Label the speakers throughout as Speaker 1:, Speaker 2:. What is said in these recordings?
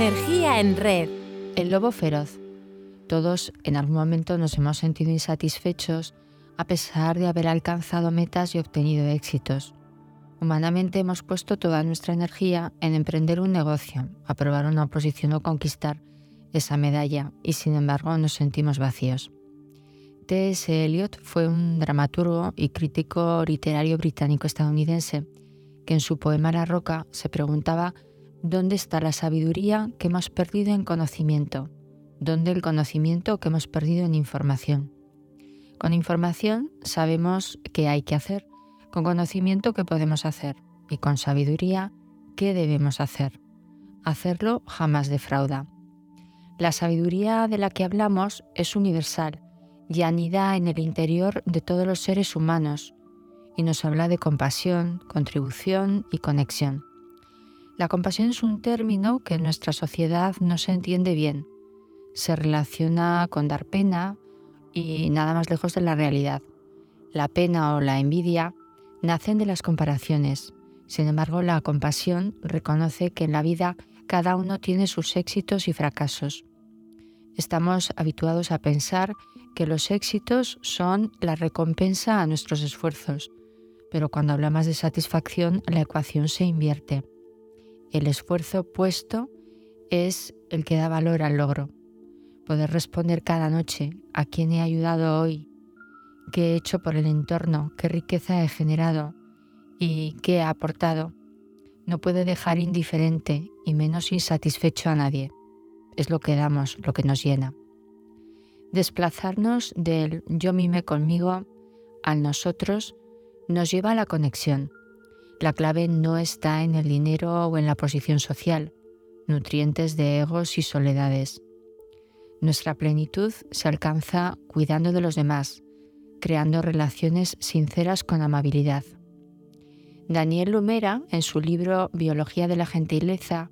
Speaker 1: Energía en red.
Speaker 2: El lobo feroz. Todos en algún momento nos hemos sentido insatisfechos a pesar de haber alcanzado metas y obtenido éxitos. Humanamente hemos puesto toda nuestra energía en emprender un negocio, aprobar una oposición o conquistar esa medalla y sin embargo nos sentimos vacíos. T.S. Eliot fue un dramaturgo y crítico literario británico-estadounidense que en su poema La Roca se preguntaba ¿Dónde está la sabiduría que hemos perdido en conocimiento? ¿Dónde el conocimiento que hemos perdido en información? Con información sabemos qué hay que hacer, con conocimiento qué podemos hacer y con sabiduría qué debemos hacer. Hacerlo jamás defrauda. La sabiduría de la que hablamos es universal y anida en el interior de todos los seres humanos y nos habla de compasión, contribución y conexión. La compasión es un término que en nuestra sociedad no se entiende bien. Se relaciona con dar pena y nada más lejos de la realidad. La pena o la envidia nacen de las comparaciones. Sin embargo, la compasión reconoce que en la vida cada uno tiene sus éxitos y fracasos. Estamos habituados a pensar que los éxitos son la recompensa a nuestros esfuerzos, pero cuando hablamos de satisfacción la ecuación se invierte. El esfuerzo puesto es el que da valor al logro. Poder responder cada noche a quién he ayudado hoy, qué he hecho por el entorno, qué riqueza he generado y qué he aportado, no puede dejar indiferente y menos insatisfecho a nadie. Es lo que damos, lo que nos llena. Desplazarnos del yo mime conmigo al nosotros nos lleva a la conexión, la clave no está en el dinero o en la posición social, nutrientes de egos y soledades. Nuestra plenitud se alcanza cuidando de los demás, creando relaciones sinceras con amabilidad. Daniel Lumera, en su libro Biología de la Gentileza,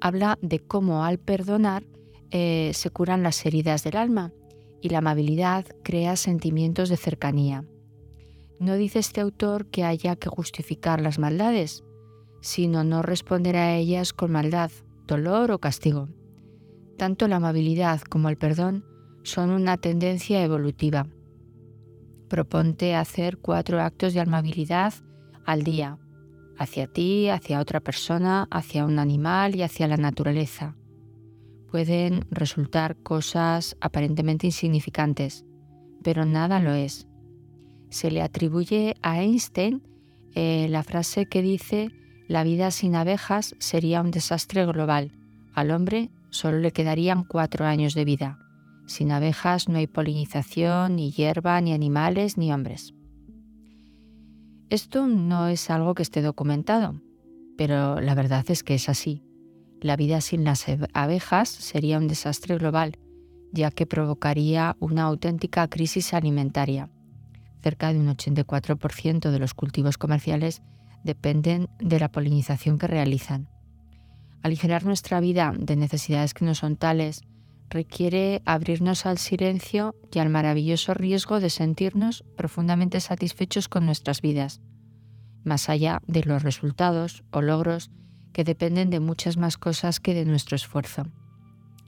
Speaker 2: habla de cómo al perdonar eh, se curan las heridas del alma y la amabilidad crea sentimientos de cercanía. No dice este autor que haya que justificar las maldades, sino no responder a ellas con maldad, dolor o castigo. Tanto la amabilidad como el perdón son una tendencia evolutiva. Proponte hacer cuatro actos de amabilidad al día, hacia ti, hacia otra persona, hacia un animal y hacia la naturaleza. Pueden resultar cosas aparentemente insignificantes, pero nada lo es se le atribuye a Einstein eh, la frase que dice, la vida sin abejas sería un desastre global. Al hombre solo le quedarían cuatro años de vida. Sin abejas no hay polinización, ni hierba, ni animales, ni hombres. Esto no es algo que esté documentado, pero la verdad es que es así. La vida sin las abejas sería un desastre global, ya que provocaría una auténtica crisis alimentaria. Cerca de un 84% de los cultivos comerciales dependen de la polinización que realizan. Aligerar nuestra vida de necesidades que no son tales requiere abrirnos al silencio y al maravilloso riesgo de sentirnos profundamente satisfechos con nuestras vidas, más allá de los resultados o logros que dependen de muchas más cosas que de nuestro esfuerzo.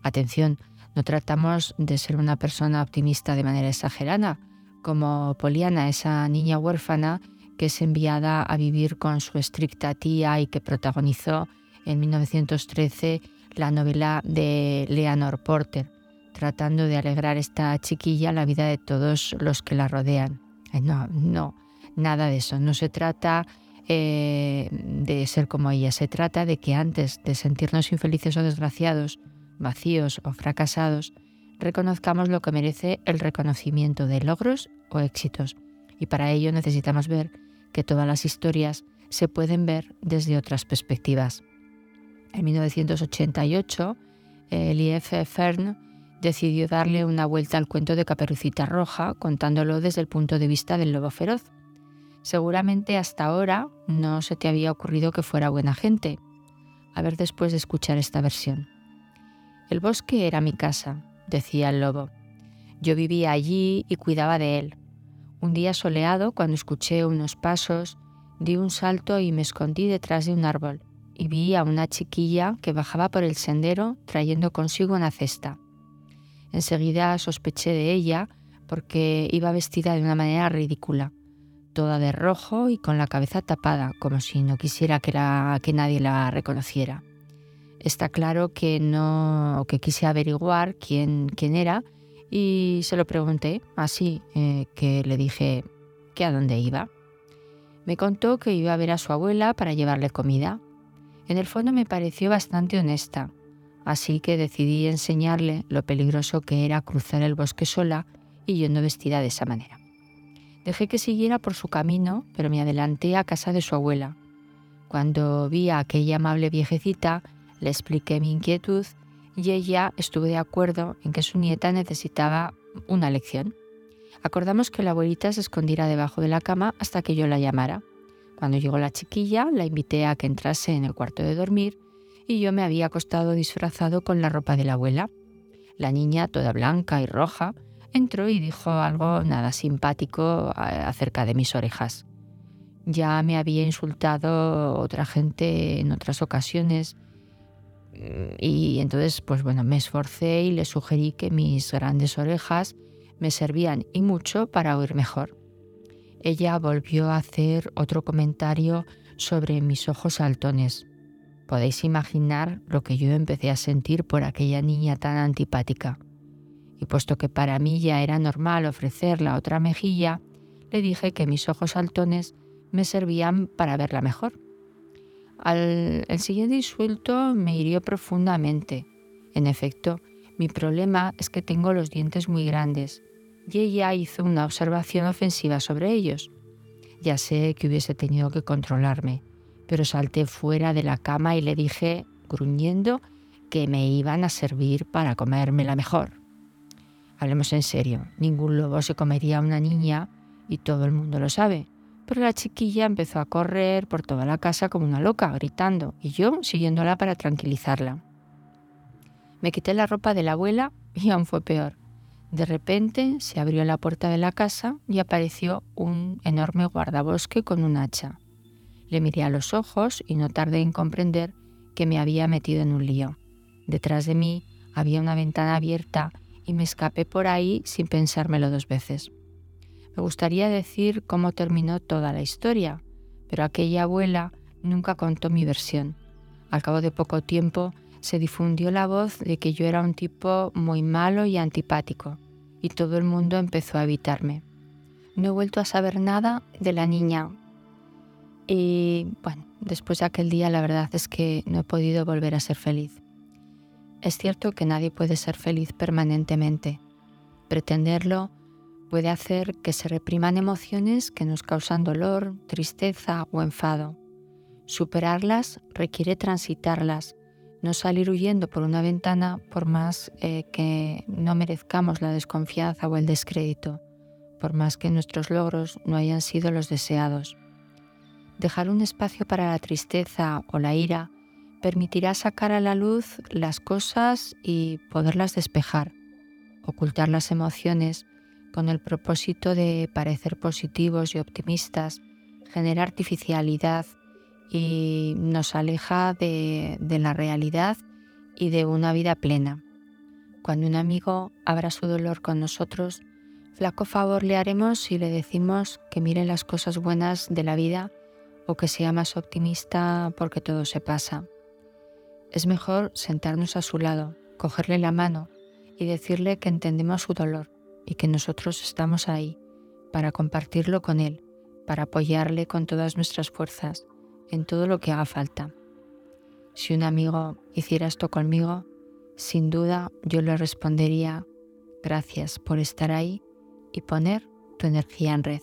Speaker 2: Atención, no tratamos de ser una persona optimista de manera exagerada, como Poliana, esa niña huérfana que es enviada a vivir con su estricta tía y que protagonizó en 1913 la novela de Leonor Porter, tratando de alegrar esta chiquilla la vida de todos los que la rodean. No, no, nada de eso. No se trata eh, de ser como ella, se trata de que antes de sentirnos infelices o desgraciados, vacíos o fracasados, reconozcamos lo que merece el reconocimiento de logros o éxitos. Y para ello necesitamos ver que todas las historias se pueden ver desde otras perspectivas. En 1988, Elief Fern decidió darle una vuelta al cuento de Caperucita Roja, contándolo desde el punto de vista del lobo feroz. Seguramente hasta ahora no se te había ocurrido que fuera buena gente. A ver después de escuchar esta versión. El bosque era mi casa, decía el lobo. Yo vivía allí y cuidaba de él. Un día soleado, cuando escuché unos pasos, di un salto y me escondí detrás de un árbol, y vi a una chiquilla que bajaba por el sendero trayendo consigo una cesta. Enseguida sospeché de ella porque iba vestida de una manera ridícula, toda de rojo y con la cabeza tapada, como si no quisiera que, que nadie la reconociera. Está claro que no, que quise averiguar quién, quién era y se lo pregunté así, eh, que le dije que a dónde iba. Me contó que iba a ver a su abuela para llevarle comida. En el fondo me pareció bastante honesta, así que decidí enseñarle lo peligroso que era cruzar el bosque sola y yendo vestida de esa manera. Dejé que siguiera por su camino, pero me adelanté a casa de su abuela. Cuando vi a aquella amable viejecita, le expliqué mi inquietud y ella estuvo de acuerdo en que su nieta necesitaba una lección. Acordamos que la abuelita se escondiera debajo de la cama hasta que yo la llamara. Cuando llegó la chiquilla, la invité a que entrase en el cuarto de dormir y yo me había acostado disfrazado con la ropa de la abuela. La niña, toda blanca y roja, entró y dijo algo nada simpático acerca de mis orejas. Ya me había insultado otra gente en otras ocasiones y entonces pues bueno, me esforcé y le sugerí que mis grandes orejas me servían y mucho para oír mejor. Ella volvió a hacer otro comentario sobre mis ojos saltones. Podéis imaginar lo que yo empecé a sentir por aquella niña tan antipática y puesto que para mí ya era normal ofrecer la otra mejilla, le dije que mis ojos saltones me servían para verla mejor. El siguiente insulto me hirió profundamente. En efecto, mi problema es que tengo los dientes muy grandes y ella hizo una observación ofensiva sobre ellos. Ya sé que hubiese tenido que controlarme, pero salté fuera de la cama y le dije, gruñendo, que me iban a servir para comérmela mejor. Hablemos en serio, ningún lobo se comería a una niña y todo el mundo lo sabe. Pero la chiquilla empezó a correr por toda la casa como una loca, gritando, y yo siguiéndola para tranquilizarla. Me quité la ropa de la abuela y aún fue peor. De repente se abrió la puerta de la casa y apareció un enorme guardabosque con un hacha. Le miré a los ojos y no tardé en comprender que me había metido en un lío. Detrás de mí había una ventana abierta y me escapé por ahí sin pensármelo dos veces. Me gustaría decir cómo terminó toda la historia, pero aquella abuela nunca contó mi versión. Al cabo de poco tiempo se difundió la voz de que yo era un tipo muy malo y antipático, y todo el mundo empezó a evitarme. No he vuelto a saber nada de la niña. Y bueno, después de aquel día la verdad es que no he podido volver a ser feliz. Es cierto que nadie puede ser feliz permanentemente. Pretenderlo puede hacer que se repriman emociones que nos causan dolor, tristeza o enfado. Superarlas requiere transitarlas, no salir huyendo por una ventana por más eh, que no merezcamos la desconfianza o el descrédito, por más que nuestros logros no hayan sido los deseados. Dejar un espacio para la tristeza o la ira permitirá sacar a la luz las cosas y poderlas despejar, ocultar las emociones con el propósito de parecer positivos y optimistas, genera artificialidad y nos aleja de, la realidad y de una vida plena. Cuando un amigo abra su dolor con nosotros, flaco favor le haremos si le decimos que mire las cosas buenas de la vida o que sea más optimista porque todo se pasa. Es mejor sentarnos a su lado, cogerle la mano y decirle que entendemos su dolor y que nosotros estamos ahí para compartirlo con él, para apoyarle con todas nuestras fuerzas en todo lo que haga falta. Si un amigo hiciera esto conmigo, sin duda yo le respondería gracias por estar ahí y poner tu energía en red.